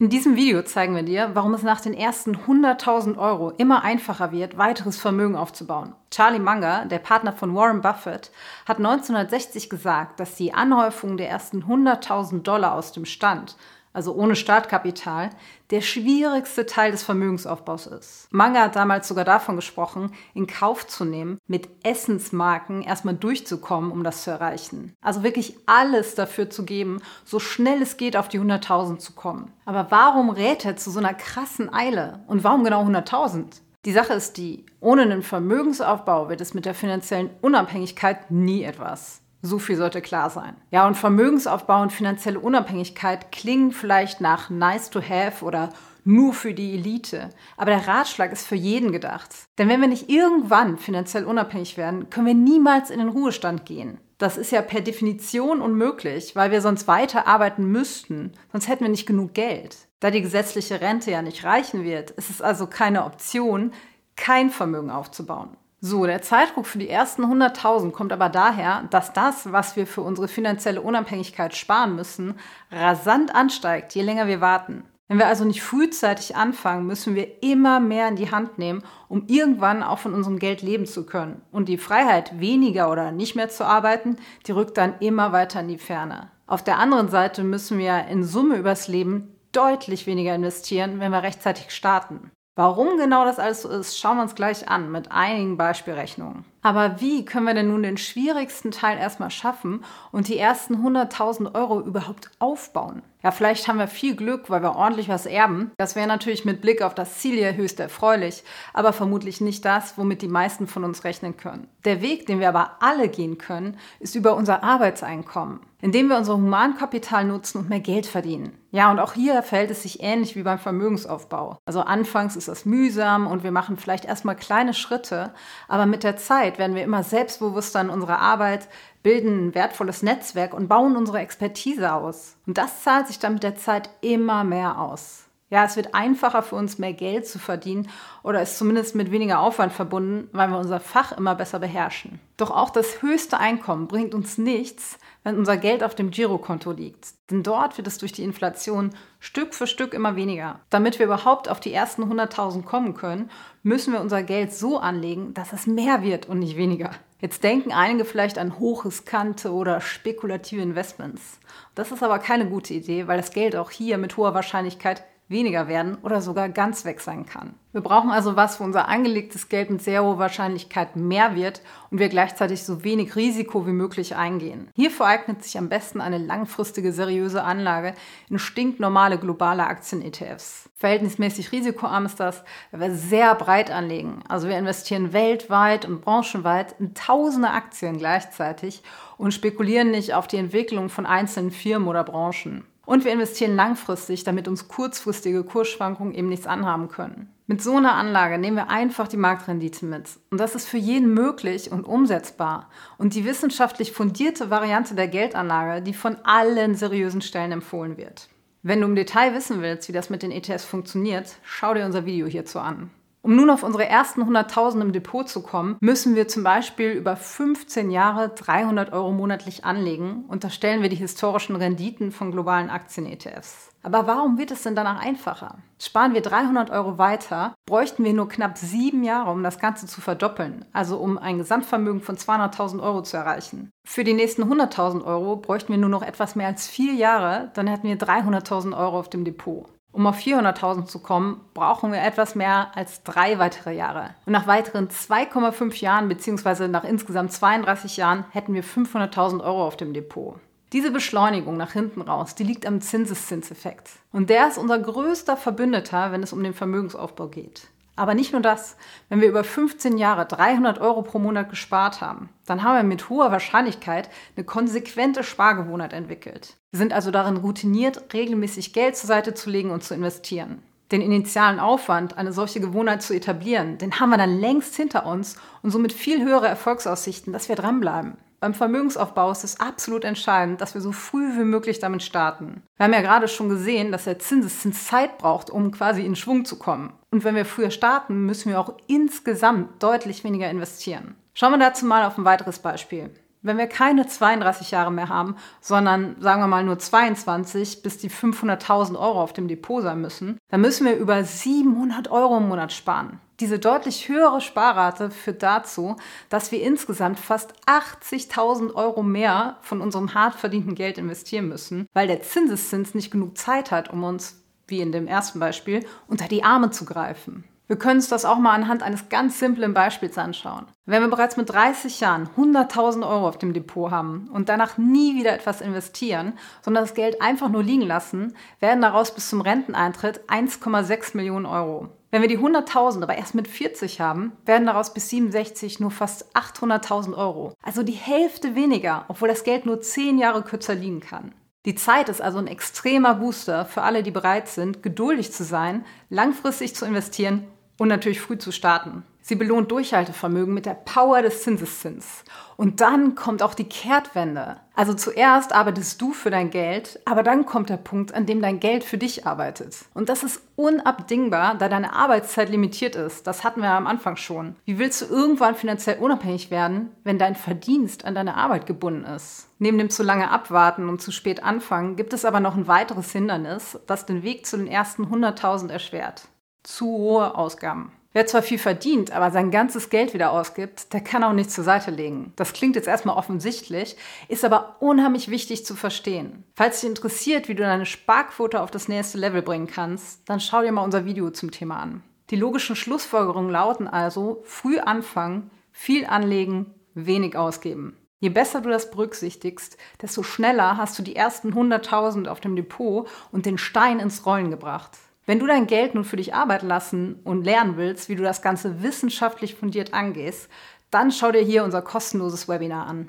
In diesem Video zeigen wir dir, warum es nach den ersten 100.000 Euro immer einfacher wird, weiteres Vermögen aufzubauen. Charlie Munger, der Partner von Warren Buffett, hat 1960 gesagt, dass die Anhäufung der ersten 100.000 Dollar aus dem Stand also ohne Startkapital, der schwierigste Teil des Vermögensaufbaus ist. Manga hat damals sogar davon gesprochen, in Kauf zu nehmen, mit Essensmarken erstmal durchzukommen, um das zu erreichen. Also wirklich alles dafür zu geben, so schnell es geht auf die 100.000 zu kommen. Aber warum rät er zu so einer krassen Eile? Und warum genau 100.000? Die Sache ist die, ohne einen Vermögensaufbau wird es mit der finanziellen Unabhängigkeit nie etwas. So viel sollte klar sein. Ja, und Vermögensaufbau und finanzielle Unabhängigkeit klingen vielleicht nach nice to have oder nur für die Elite. Aber der Ratschlag ist für jeden gedacht. Denn wenn wir nicht irgendwann finanziell unabhängig werden, können wir niemals in den Ruhestand gehen. Das ist ja per Definition unmöglich, weil wir sonst weiter arbeiten müssten. Sonst hätten wir nicht genug Geld. Da die gesetzliche Rente ja nicht reichen wird, ist es also keine Option, kein Vermögen aufzubauen. So, der Zeitdruck für die ersten 100.000 kommt aber daher, dass das, was wir für unsere finanzielle Unabhängigkeit sparen müssen, rasant ansteigt, je länger wir warten. Wenn wir also nicht frühzeitig anfangen, müssen wir immer mehr in die Hand nehmen, um irgendwann auch von unserem Geld leben zu können. Und die Freiheit, weniger oder nicht mehr zu arbeiten, die rückt dann immer weiter in die Ferne. Auf der anderen Seite müssen wir in Summe übers Leben deutlich weniger investieren, wenn wir rechtzeitig starten. Warum genau das alles so ist, schauen wir uns gleich an mit einigen Beispielrechnungen. Aber wie können wir denn nun den schwierigsten Teil erstmal schaffen und die ersten 100.000 Euro überhaupt aufbauen? Ja, vielleicht haben wir viel Glück, weil wir ordentlich was erben. Das wäre natürlich mit Blick auf das Ziel hier höchst erfreulich, aber vermutlich nicht das, womit die meisten von uns rechnen können. Der Weg, den wir aber alle gehen können, ist über unser Arbeitseinkommen, indem wir unser Humankapital nutzen und mehr Geld verdienen. Ja, und auch hier verhält es sich ähnlich wie beim Vermögensaufbau. Also anfangs ist das mühsam und wir machen vielleicht erstmal kleine Schritte, aber mit der Zeit Zeit werden wir immer selbstbewusster in unserer Arbeit, bilden ein wertvolles Netzwerk und bauen unsere Expertise aus. Und das zahlt sich dann mit der Zeit immer mehr aus. Ja, es wird einfacher für uns, mehr Geld zu verdienen oder ist zumindest mit weniger Aufwand verbunden, weil wir unser Fach immer besser beherrschen. Doch auch das höchste Einkommen bringt uns nichts, wenn unser Geld auf dem Girokonto liegt. Denn dort wird es durch die Inflation Stück für Stück immer weniger. Damit wir überhaupt auf die ersten 100.000 kommen können, müssen wir unser Geld so anlegen, dass es mehr wird und nicht weniger. Jetzt denken einige vielleicht an hochriskante oder spekulative Investments. Das ist aber keine gute Idee, weil das Geld auch hier mit hoher Wahrscheinlichkeit weniger werden oder sogar ganz weg sein kann. Wir brauchen also was, wo unser angelegtes Geld mit sehr hoher Wahrscheinlichkeit mehr wird und wir gleichzeitig so wenig Risiko wie möglich eingehen. Hierfür eignet sich am besten eine langfristige, seriöse Anlage in stinknormale globale Aktien-ETFs. Verhältnismäßig risikoarm ist das, weil wir sehr breit anlegen. Also wir investieren weltweit und branchenweit in tausende Aktien gleichzeitig und spekulieren nicht auf die Entwicklung von einzelnen Firmen oder Branchen. Und wir investieren langfristig, damit uns kurzfristige Kursschwankungen eben nichts anhaben können. Mit so einer Anlage nehmen wir einfach die Marktrendite mit. Und das ist für jeden möglich und umsetzbar. Und die wissenschaftlich fundierte Variante der Geldanlage, die von allen seriösen Stellen empfohlen wird. Wenn du im Detail wissen willst, wie das mit den ETFs funktioniert, schau dir unser Video hierzu an. Um nun auf unsere ersten 100.000 im Depot zu kommen, müssen wir zum Beispiel über 15 Jahre 300 Euro monatlich anlegen und da stellen wir die historischen Renditen von globalen Aktien-ETFs. Aber warum wird es denn danach einfacher? Sparen wir 300 Euro weiter, bräuchten wir nur knapp sieben Jahre, um das Ganze zu verdoppeln, also um ein Gesamtvermögen von 200.000 Euro zu erreichen. Für die nächsten 100.000 Euro bräuchten wir nur noch etwas mehr als vier Jahre, dann hätten wir 300.000 Euro auf dem Depot. Um auf 400.000 zu kommen, brauchen wir etwas mehr als drei weitere Jahre. Und nach weiteren 2,5 Jahren bzw. nach insgesamt 32 Jahren hätten wir 500.000 Euro auf dem Depot. Diese Beschleunigung nach hinten raus, die liegt am Zinseszinseffekt. Und der ist unser größter Verbündeter, wenn es um den Vermögensaufbau geht. Aber nicht nur das. Wenn wir über 15 Jahre 300 Euro pro Monat gespart haben, dann haben wir mit hoher Wahrscheinlichkeit eine konsequente Spargewohnheit entwickelt. Wir sind also darin routiniert, regelmäßig Geld zur Seite zu legen und zu investieren. Den initialen Aufwand, eine solche Gewohnheit zu etablieren, den haben wir dann längst hinter uns und somit viel höhere Erfolgsaussichten, dass wir dranbleiben. Beim Vermögensaufbau ist es absolut entscheidend, dass wir so früh wie möglich damit starten. Wir haben ja gerade schon gesehen, dass der Zinseszins Zeit braucht, um quasi in Schwung zu kommen. Und wenn wir früher starten, müssen wir auch insgesamt deutlich weniger investieren. Schauen wir dazu mal auf ein weiteres Beispiel. Wenn wir keine 32 Jahre mehr haben, sondern sagen wir mal nur 22, bis die 500.000 Euro auf dem Depot sein müssen, dann müssen wir über 700 Euro im Monat sparen. Diese deutlich höhere Sparrate führt dazu, dass wir insgesamt fast 80.000 Euro mehr von unserem hart verdienten Geld investieren müssen, weil der Zinseszins nicht genug Zeit hat, um uns, wie in dem ersten Beispiel, unter die Arme zu greifen. Wir können uns das auch mal anhand eines ganz simplen Beispiels anschauen. Wenn wir bereits mit 30 Jahren 100.000 Euro auf dem Depot haben und danach nie wieder etwas investieren, sondern das Geld einfach nur liegen lassen, werden daraus bis zum Renteneintritt 1,6 Millionen Euro. Wenn wir die 100.000 aber erst mit 40 haben, werden daraus bis 67 nur fast 800.000 Euro. Also die Hälfte weniger, obwohl das Geld nur 10 Jahre kürzer liegen kann. Die Zeit ist also ein extremer Booster für alle, die bereit sind, geduldig zu sein, langfristig zu investieren und natürlich früh zu starten. Sie belohnt Durchhaltevermögen mit der Power des Zinseszins. Und dann kommt auch die Kehrtwende. Also zuerst arbeitest du für dein Geld, aber dann kommt der Punkt, an dem dein Geld für dich arbeitet. Und das ist unabdingbar, da deine Arbeitszeit limitiert ist. Das hatten wir am Anfang schon. Wie willst du irgendwann finanziell unabhängig werden, wenn dein Verdienst an deine Arbeit gebunden ist? Neben dem zu lange abwarten und zu spät anfangen gibt es aber noch ein weiteres Hindernis, das den Weg zu den ersten 100.000 erschwert zu hohe Ausgaben. Wer zwar viel verdient, aber sein ganzes Geld wieder ausgibt, der kann auch nichts zur Seite legen. Das klingt jetzt erstmal offensichtlich, ist aber unheimlich wichtig zu verstehen. Falls dich interessiert, wie du deine Sparquote auf das nächste Level bringen kannst, dann schau dir mal unser Video zum Thema an. Die logischen Schlussfolgerungen lauten also, früh anfangen, viel anlegen, wenig ausgeben. Je besser du das berücksichtigst, desto schneller hast du die ersten 100.000 auf dem Depot und den Stein ins Rollen gebracht. Wenn du dein Geld nun für dich arbeiten lassen und lernen willst, wie du das Ganze wissenschaftlich fundiert angehst, dann schau dir hier unser kostenloses Webinar an.